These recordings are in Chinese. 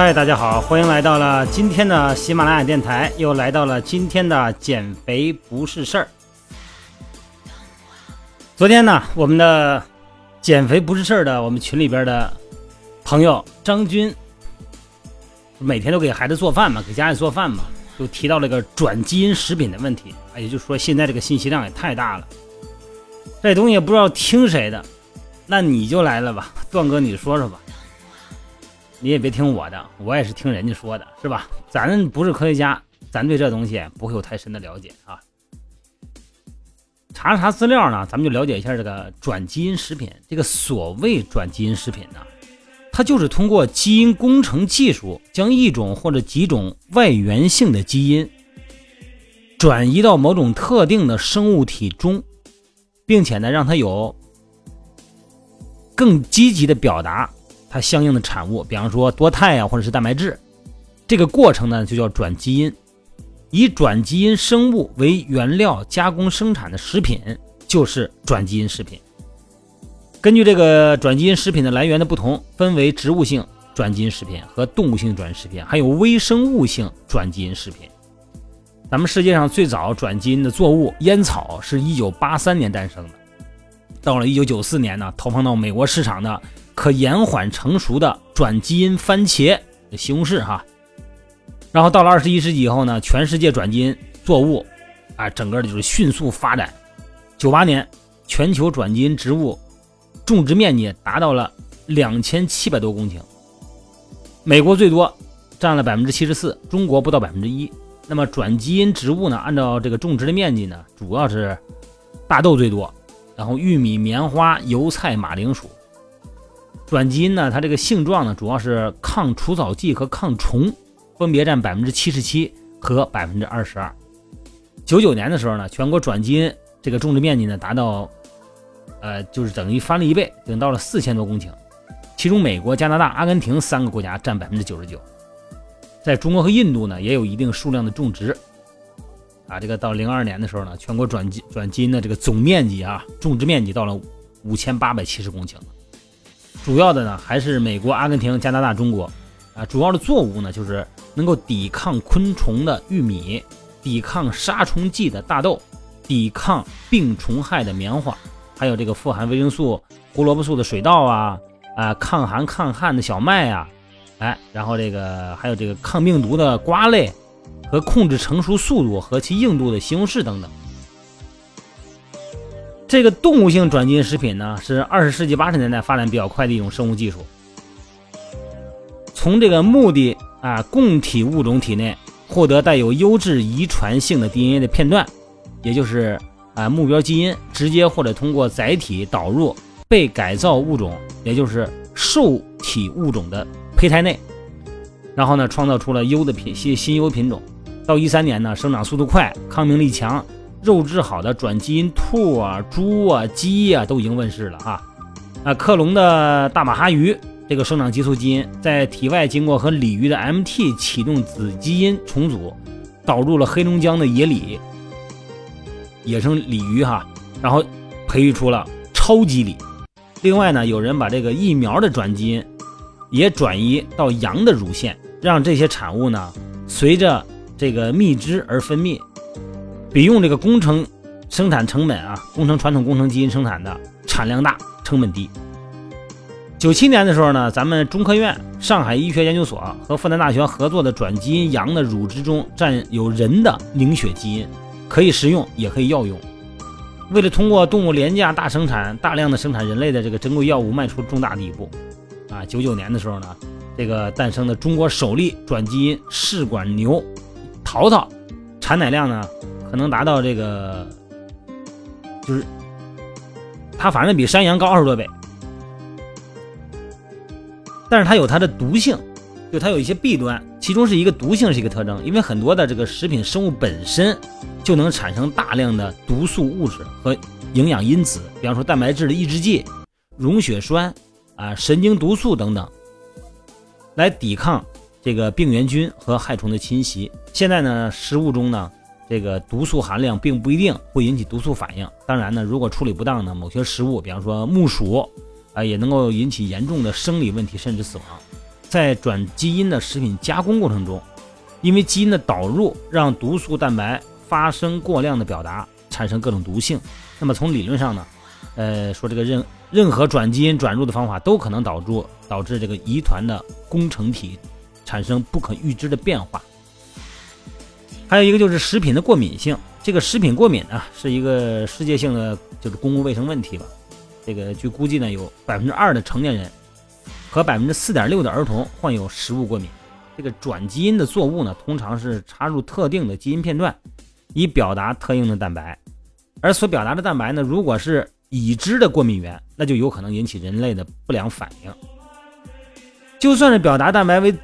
嗨，大家好，欢迎来到了今天的喜马拉雅电台，又来到了今天的减肥不是事儿。昨天呢，我们的减肥不是事儿的我们群里边的朋友张军，每天都给孩子做饭嘛，给家里做饭嘛，就提到了一个转基因食品的问题。也就是说，现在这个信息量也太大了，这东西也不知道听谁的，那你就来了吧，段哥，你说说吧。你也别听我的，我也是听人家说的，是吧？咱不是科学家，咱对这东西不会有太深的了解啊。查查资料呢，咱们就了解一下这个转基因食品。这个所谓转基因食品呢，它就是通过基因工程技术，将一种或者几种外源性的基因转移到某种特定的生物体中，并且呢，让它有更积极的表达。它相应的产物，比方说多肽呀，或者是蛋白质，这个过程呢就叫转基因。以转基因生物为原料加工生产的食品就是转基因食品。根据这个转基因食品的来源的不同，分为植物性转基因食品和动物性转基因食品，还有微生物性转基因食品。咱们世界上最早转基因的作物烟草是一九八三年诞生的，到了一九九四年呢，投放到美国市场的。可延缓成熟的转基因番茄，西红柿哈。然后到了二十一世纪以后呢，全世界转基因作物啊，整个的就是迅速发展。九八年，全球转基因植物种植面积达到了两千七百多公顷，美国最多，占了百分之七十四，中国不到百分之一。那么转基因植物呢，按照这个种植的面积呢，主要是大豆最多，然后玉米、棉花、油菜、马铃薯。转基因呢，它这个性状呢，主要是抗除草剂和抗虫，分别占百分之七十七和百分之二十二。九九年的时候呢，全国转基因这个种植面积呢达到，呃，就是等于翻了一倍，等到了四千多公顷。其中，美国、加拿大、阿根廷三个国家占百分之九十九，在中国和印度呢也有一定数量的种植。啊，这个到零二年的时候呢，全国转基转基因的这个总面积啊，种植面积到了五千八百七十公顷。主要的呢还是美国、阿根廷、加拿大、中国，啊，主要的作物呢就是能够抵抗昆虫的玉米，抵抗杀虫剂的大豆，抵抗病虫害的棉花，还有这个富含维生素、胡萝卜素的水稻啊，啊，抗寒抗旱的小麦啊，哎，然后这个还有这个抗病毒的瓜类，和控制成熟速度和其硬度的西红柿等等。这个动物性转基因食品呢，是二十世纪八十年代发展比较快的一种生物技术。从这个目的啊供体物种体内获得带有优质遗传性的 DNA 的片段，也就是啊目标基因，直接或者通过载体导入被改造物种，也就是受体物种的胚胎内，然后呢创造出了优的品新新优品种。到一三年呢，生长速度快，抗病力强。肉质好的转基因兔啊、猪啊、鸡啊都已经问世了哈。啊，克隆的大马哈鱼这个生长激素基因在体外经过和鲤鱼的 MT 启动子基因重组，导入了黑龙江的野鲤野生鲤鱼哈，然后培育出了超级鲤。另外呢，有人把这个疫苗的转基因也转移到羊的乳腺，让这些产物呢随着这个蜜汁而分泌。比用这个工程生产成本啊，工程传统工程基因生产的产量大，成本低。九七年的时候呢，咱们中科院上海医学研究所和复旦大学合作的转基因羊的乳汁中占有人的凝血基因，可以食用也可以药用。为了通过动物廉价大生产，大量的生产人类的这个珍贵药物，迈出重大的一步。啊，九九年的时候呢，这个诞生的中国首例转基因试管牛淘淘，产奶量呢？可能达到这个，就是它反正比山羊高二十多倍，但是它有它的毒性，就它有一些弊端，其中是一个毒性是一个特征，因为很多的这个食品生物本身就能产生大量的毒素物质和营养因子，比方说蛋白质的抑制剂、溶血栓啊、神经毒素等等，来抵抗这个病原菌和害虫的侵袭。现在呢，食物中呢。这个毒素含量并不一定会引起毒素反应。当然呢，如果处理不当呢，某些食物，比方说木薯，啊，也能够引起严重的生理问题，甚至死亡。在转基因的食品加工过程中，因为基因的导入让毒素蛋白发生过量的表达，产生各种毒性。那么从理论上呢，呃，说这个任任何转基因转入的方法都可能导致导致这个遗传的工程体产生不可预知的变化。还有一个就是食品的过敏性，这个食品过敏呢是一个世界性的就是公共卫生问题吧。这个据估计呢，有百分之二的成年人。和百分之四点六的儿童患有食物过敏。这个转基因的作物呢，通常是插入特定的基因片段，以表达特定的蛋白。而所表达的蛋白呢，如果是已知的过敏源，那就有可能引起人类的不良反应。就算是表达蛋白为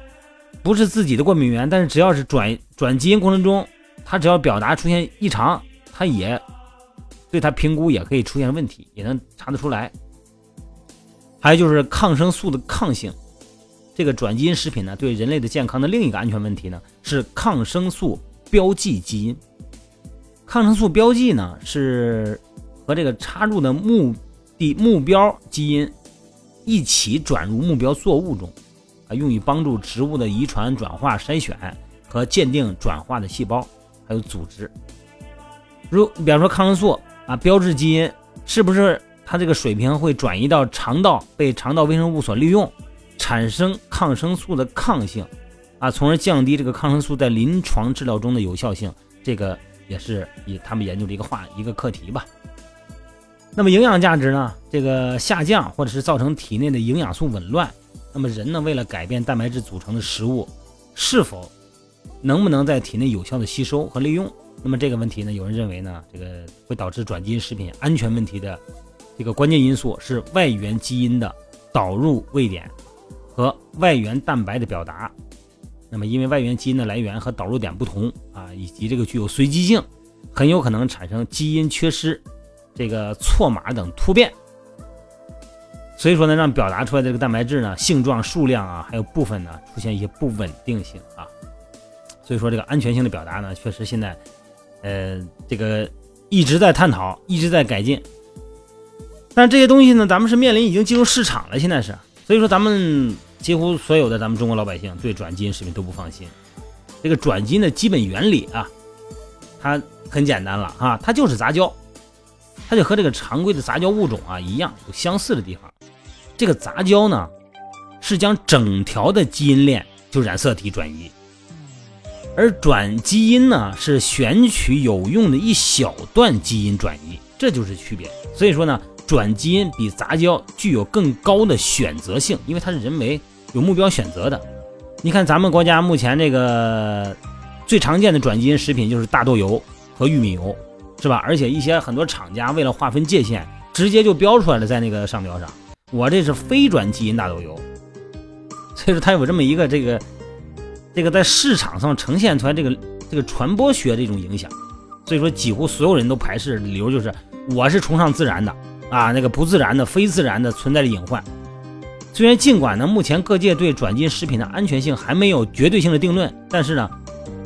不是自己的过敏源，但是只要是转转基因过程中，它只要表达出现异常，它也对它评估也可以出现问题，也能查得出来。还有就是抗生素的抗性，这个转基因食品呢，对人类的健康的另一个安全问题呢，是抗生素标记基因。抗生素标记呢，是和这个插入的目的目标基因一起转入目标作物中，啊，用于帮助植物的遗传转化筛选和鉴定转化的细胞还有组织。如比方说抗生素啊，标志基因是不是？它这个水平会转移到肠道，被肠道微生物所利用，产生抗生素的抗性，啊，从而降低这个抗生素在临床治疗中的有效性。这个也是以他们研究的一个话一个课题吧。那么营养价值呢？这个下降或者是造成体内的营养素紊乱，那么人呢为了改变蛋白质组成的食物，是否能不能在体内有效的吸收和利用？那么这个问题呢，有人认为呢，这个会导致转基因食品安全问题的。这个关键因素是外源基因的导入位点和外源蛋白的表达。那么，因为外源基因的来源和导入点不同啊，以及这个具有随机性，很有可能产生基因缺失、这个错码等突变。所以说呢，让表达出来这个蛋白质呢，性状、数量啊，还有部分呢，出现一些不稳定性啊。所以说，这个安全性的表达呢，确实现在呃，这个一直在探讨，一直在改进。但这些东西呢，咱们是面临已经进入市场了，现在是，所以说咱们几乎所有的咱们中国老百姓对转基因食品都不放心。这个转基因的基本原理啊，它很简单了啊，它就是杂交，它就和这个常规的杂交物种啊一样，有相似的地方。这个杂交呢，是将整条的基因链就染色体转移，而转基因呢是选取有用的一小段基因转移，这就是区别。所以说呢。转基因比杂交具有更高的选择性，因为它是人为有目标选择的。你看咱们国家目前这个最常见的转基因食品就是大豆油和玉米油，是吧？而且一些很多厂家为了划分界限，直接就标出来了在那个商标上，我这是非转基因大豆油。所以说它有这么一个这个这个在市场上呈现出来这个这个传播学的一种影响。所以说几乎所有人都排斥理由就是我是崇尚自然的。啊，那个不自然的、非自然的存在着隐患。虽然尽管呢，目前各界对转基因食品的安全性还没有绝对性的定论，但是呢，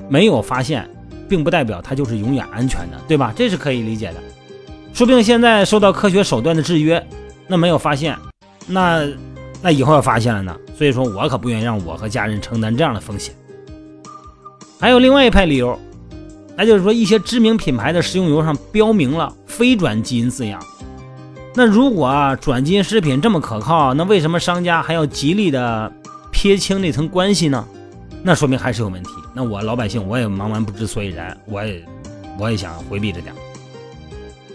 没有发现，并不代表它就是永远安全的，对吧？这是可以理解的。说不定现在受到科学手段的制约，那没有发现，那那以后要发现了呢？所以说我可不愿意让我和家人承担这样的风险。还有另外一派理由，那就是说一些知名品牌的食用油上标明了非转基因字样。那如果啊转基因食品这么可靠，那为什么商家还要极力的撇清那层关系呢？那说明还是有问题。那我老百姓我也茫然不知所以然，我也我也想回避着点。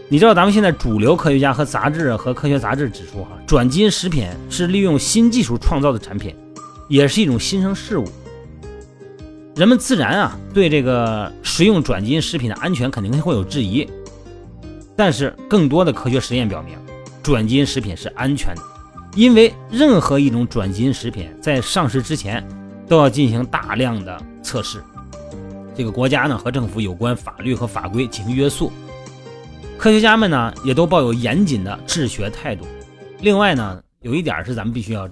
你知道咱们现在主流科学家和杂志和科学杂志指出哈，转基因食品是利用新技术创造的产品，也是一种新生事物。人们自然啊对这个食用转基因食品的安全肯定会有质疑，但是更多的科学实验表明。转基因食品是安全的，因为任何一种转基因食品在上市之前都要进行大量的测试，这个国家呢和政府有关法律和法规进行约束，科学家们呢也都抱有严谨的治学态度。另外呢，有一点是咱们必须要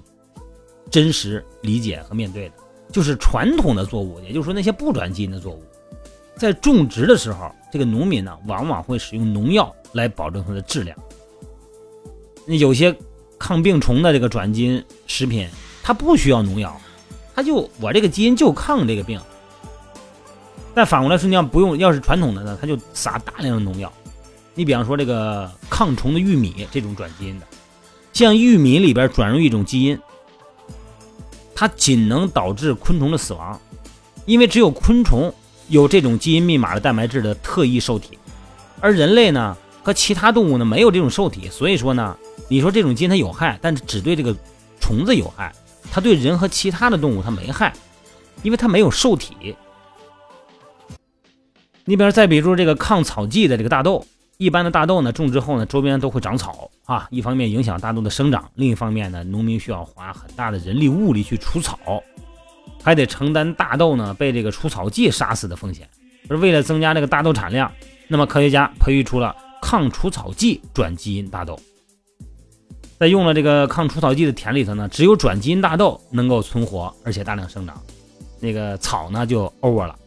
真实理解和面对的，就是传统的作物，也就是说那些不转基因的作物，在种植的时候，这个农民呢往往会使用农药来保证它的质量。那有些抗病虫的这个转基因食品，它不需要农药，它就我这个基因就抗这个病。但反过来说，你要不用，要是传统的呢，它就撒大量的农药。你比方说这个抗虫的玉米这种转基因的，像玉米里边转入一种基因，它仅能导致昆虫的死亡，因为只有昆虫有这种基因密码的蛋白质的特异受体，而人类呢和其他动物呢没有这种受体，所以说呢，你说这种基因它有害，但只对这个虫子有害，它对人和其他的动物它没害，因为它没有受体。你比如再比如这个抗草剂的这个大豆，一般的大豆呢种植后呢，周边都会长草啊，一方面影响大豆的生长，另一方面呢，农民需要花很大的人力物力去除草，还得承担大豆呢被这个除草剂杀死的风险。而为了增加这个大豆产量，那么科学家培育出了抗除草剂转基因大豆，在用了这个抗除草剂的田里头呢，只有转基因大豆能够存活，而且大量生长，那个草呢就 over 了。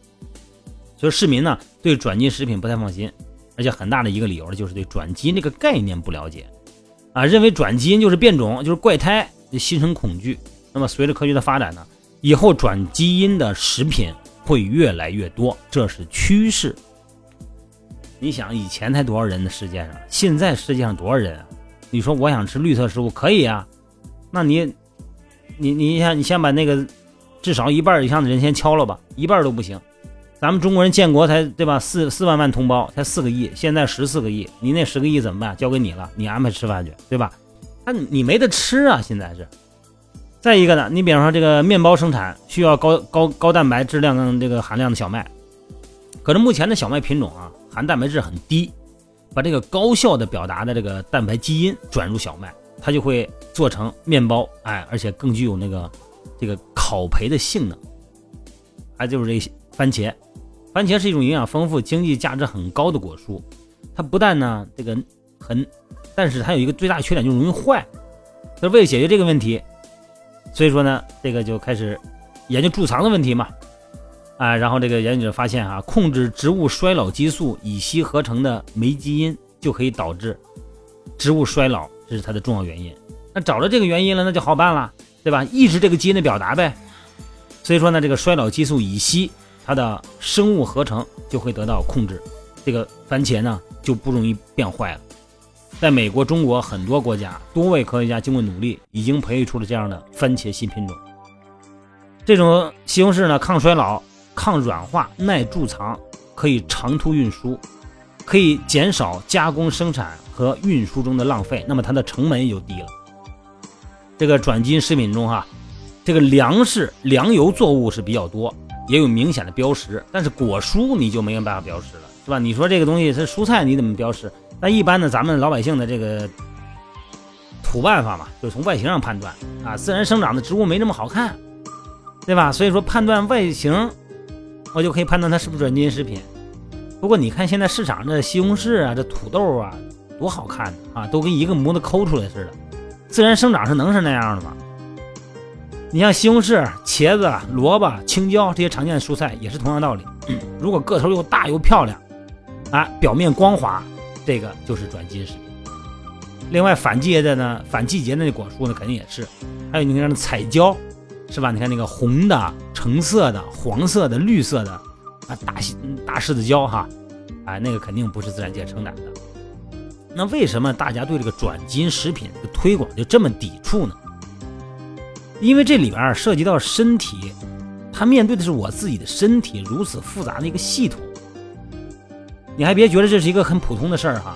所以市民呢对转基因食品不太放心，而且很大的一个理由就是对转基因这个概念不了解，啊，认为转基因就是变种，就是怪胎，就心生恐惧。那么随着科学的发展呢，以后转基因的食品会越来越多，这是趋势。你想以前才多少人的世界上，现在世界上多少人啊？你说我想吃绿色食物可以啊，那你，你你想你先把那个至少一半以上的人先敲了吧，一半都不行。咱们中国人建国才对吧？四四万万同胞才四个亿，现在十四个亿，你那十个亿怎么办？交给你了，你安排吃饭去，对吧？那你没得吃啊！现在是。再一个呢，你比方说这个面包生产需要高高高蛋白质量跟这个含量的小麦，可是目前的小麦品种啊，含蛋白质很低，把这个高效的表达的这个蛋白基因转入小麦，它就会做成面包，哎，而且更具有那个这个烤焙的性能。还就是这番茄。番茄是一种营养丰富、经济价值很高的果蔬，它不但呢这个很，但是它有一个最大缺点，就容易坏。那为了解决这个问题，所以说呢，这个就开始研究贮藏的问题嘛，啊，然后这个研究者发现啊，控制植物衰老激素乙烯合成的酶基因就可以导致植物衰老，这是它的重要原因。那找着这个原因了，那就好办了，对吧？抑制这个基因的表达呗。所以说呢，这个衰老激素乙烯。它的生物合成就会得到控制，这个番茄呢就不容易变坏了。在美国、中国很多国家，多位科学家经过努力，已经培育出了这样的番茄新品种。这种西红柿呢，抗衰老、抗软化、耐贮藏，可以长途运输，可以减少加工生产和运输中的浪费，那么它的成本也就低了。这个转基因食品中哈，这个粮食、粮油作物是比较多。也有明显的标识，但是果蔬你就没有办法标识了，是吧？你说这个东西是蔬菜，你怎么标识？那一般的咱们老百姓的这个土办法嘛，就从外形上判断啊。自然生长的植物没那么好看，对吧？所以说判断外形，我就可以判断它是不是转基因食品。不过你看现在市场这西红柿啊，这土豆啊，多好看啊，都跟一个模子抠出来似的。自然生长是能是那样的吗？你像西红柿、茄子、萝卜、青椒这些常见的蔬菜也是同样道理。如果个头又大又漂亮，啊，表面光滑，这个就是转基因食品。另外反季节的呢，反季节的那果蔬呢，肯定也是。还有你看那彩椒，是吧？你看那个红的、橙色的、黄色的、绿色的，啊，大大柿子椒哈，啊，那个肯定不是自然界生产的。那为什么大家对这个转基因食品的推广就这么抵触呢？因为这里边涉及到身体，他面对的是我自己的身体，如此复杂的一个系统，你还别觉得这是一个很普通的事儿哈，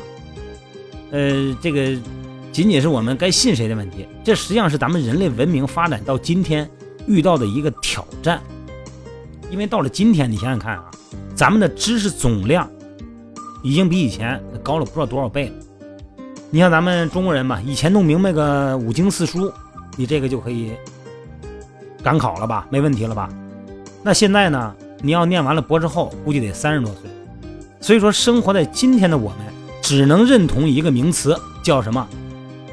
呃，这个仅仅是我们该信谁的问题，这实际上是咱们人类文明发展到今天遇到的一个挑战。因为到了今天，你想想看啊，咱们的知识总量已经比以前高了不知道多少倍了。你像咱们中国人嘛，以前弄明白个五经四书。你这个就可以赶考了吧？没问题了吧？那现在呢？你要念完了博士后，估计得三十多岁。所以说，生活在今天的我们，只能认同一个名词，叫什么？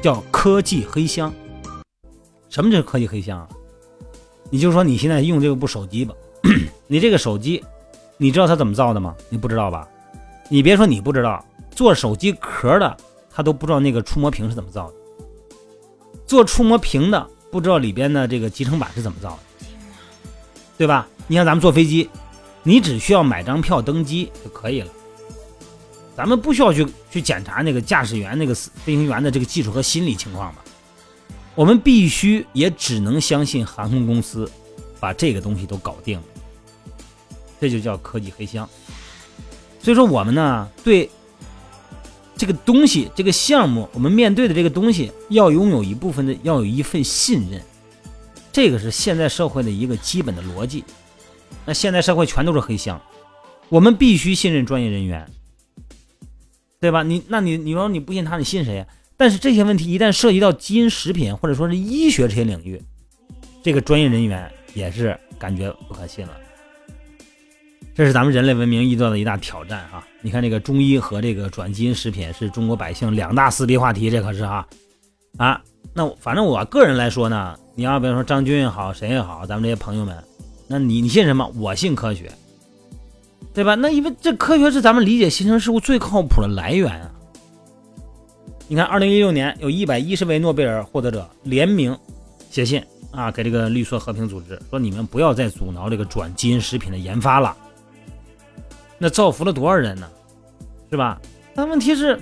叫科技黑箱。什么叫科技黑箱啊？你就说你现在用这部手机吧，你这个手机，你知道它怎么造的吗？你不知道吧？你别说你不知道，做手机壳的他都不知道那个触摸屏是怎么造的。做触摸屏的不知道里边的这个集成板是怎么造的，对吧？你像咱们坐飞机，你只需要买张票登机就可以了，咱们不需要去去检查那个驾驶员、那个飞行员的这个技术和心理情况吧？我们必须也只能相信航空公司把这个东西都搞定了，这就叫科技黑箱。所以说，我们呢对这个东西、这个项目，我们面对的这个东西，要拥有一部分的，要有一份信任。这个是现在社会的一个基本的逻辑。那现在社会全都是黑箱，我们必须信任专业人员，对吧？你那你你说你不信他，你信谁呀？但是这些问题一旦涉及到基因食品或者说是医学这些领域，这个专业人员也是感觉不可信了。这是咱们人类文明遇到的一大挑战啊！你看这个中医和这个转基因食品是中国百姓两大撕逼话题，这可是哈啊！那反正我个人来说呢，你要比如说张军也好，谁也好，咱们这些朋友们，那你你信什么？我信科学，对吧？那因为这科学是咱们理解新生事物最靠谱的来源啊！你看，二零一六年有一百一十位诺贝尔获得者联名写信啊，给这个绿色和平组织说，你们不要再阻挠这个转基因食品的研发了。那造福了多少人呢？是吧？但问题是，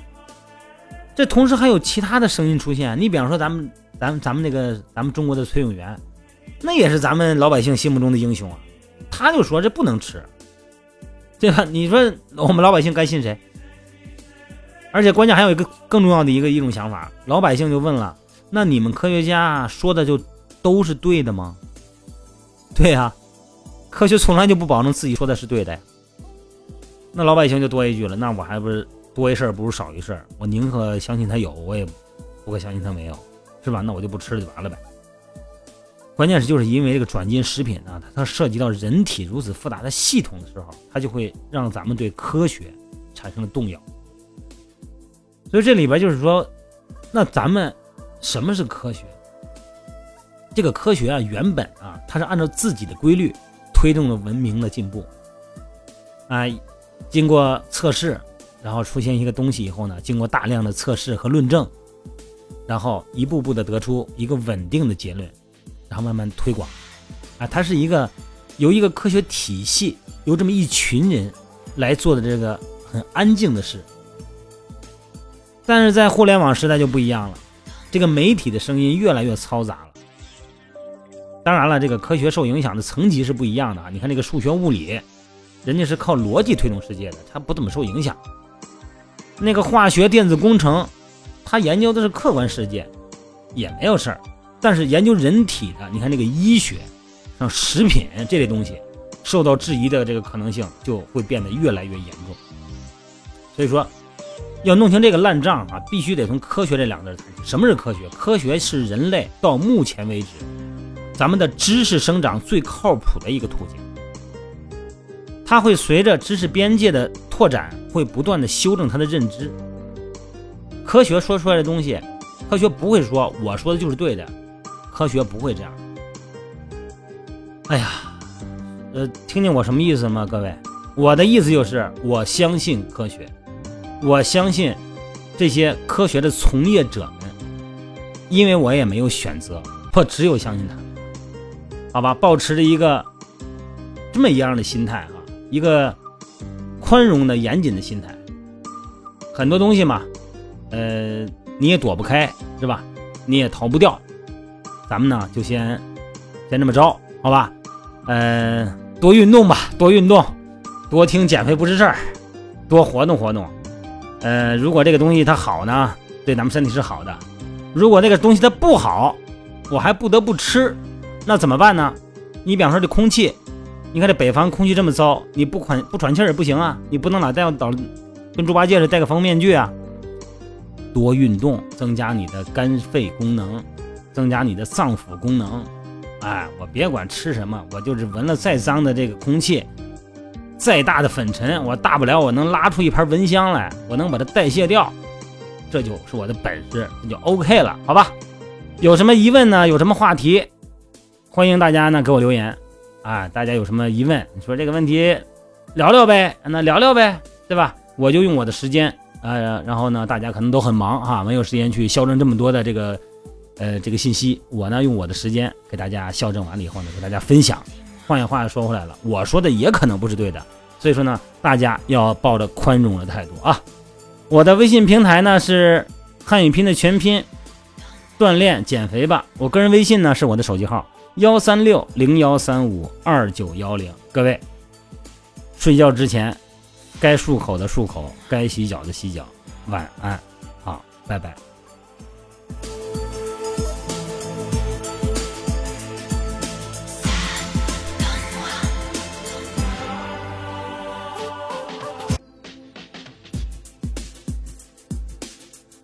这同时还有其他的声音出现。你比方说，咱们、咱、咱们那个、咱们中国的崔永元，那也是咱们老百姓心目中的英雄啊。他就说这不能吃，对吧？你说我们老百姓该信谁？而且关键还有一个更重要的一个一种想法，老百姓就问了：那你们科学家说的就都是对的吗？对呀，科学从来就不保证自己说的是对的呀。那老百姓就多一句了，那我还不是多一事不如少一事我宁可相信他有，我也不可相信他没有，是吧？那我就不吃就完了呗。关键是就是因为这个转基因食品呢，它涉及到人体如此复杂的系统的时候，它就会让咱们对科学产生了动摇。所以这里边就是说，那咱们什么是科学？这个科学啊，原本啊，它是按照自己的规律推动了文明的进步，啊。经过测试，然后出现一个东西以后呢，经过大量的测试和论证，然后一步步的得出一个稳定的结论，然后慢慢推广，啊，它是一个由一个科学体系，由这么一群人来做的这个很安静的事。但是在互联网时代就不一样了，这个媒体的声音越来越嘈杂了。当然了，这个科学受影响的层级是不一样的啊，你看这个数学物理。人家是靠逻辑推动世界的，他不怎么受影响。那个化学、电子工程，他研究的是客观世界，也没有事儿。但是研究人体的，你看这个医学，像食品这类东西，受到质疑的这个可能性就会变得越来越严重。所以说，要弄清这个烂账啊，必须得从科学这两个字谈起。什么是科学？科学是人类到目前为止，咱们的知识生长最靠谱的一个途径。它会随着知识边界的拓展，会不断的修正它的认知。科学说出来的东西，科学不会说我说的就是对的，科学不会这样。哎呀，呃，听见我什么意思吗？各位，我的意思就是我相信科学，我相信这些科学的从业者们，因为我也没有选择，我只有相信他。好吧，保持着一个这么一样的心态啊。一个宽容的、严谨的心态，很多东西嘛，呃，你也躲不开，是吧？你也逃不掉。咱们呢，就先先这么着，好吧？嗯，多运动吧，多运动，多听减肥不是事儿，多活动活动。呃，如果这个东西它好呢，对咱们身体是好的；如果那个东西它不好，我还不得不吃，那怎么办呢？你比方说这空气。你看这北方空气这么糟，你不喘不喘气也不行啊！你不能老戴老跟猪八戒似的戴个防面具啊！多运动，增加你的肝肺功能，增加你的脏腑功能。哎，我别管吃什么，我就是闻了再脏的这个空气，再大的粉尘，我大不了我能拉出一盘蚊香来，我能把它代谢掉，这就是我的本事，那就 OK 了，好吧？有什么疑问呢？有什么话题，欢迎大家呢给我留言。啊，大家有什么疑问？你说这个问题聊聊呗，那聊聊呗，对吧？我就用我的时间，呃，然后呢，大家可能都很忙哈，没有时间去校正这么多的这个，呃，这个信息。我呢，用我的时间给大家校正完了以后呢，给大家分享，换句话说回来了，我说的也可能不是对的。所以说呢，大家要抱着宽容的态度啊。我的微信平台呢是汉语拼的全拼，锻炼减肥吧。我个人微信呢是我的手机号幺三六零幺三五二九幺零。各位，睡觉之前该漱口的漱口，该洗脚的洗脚。晚安，好，拜拜。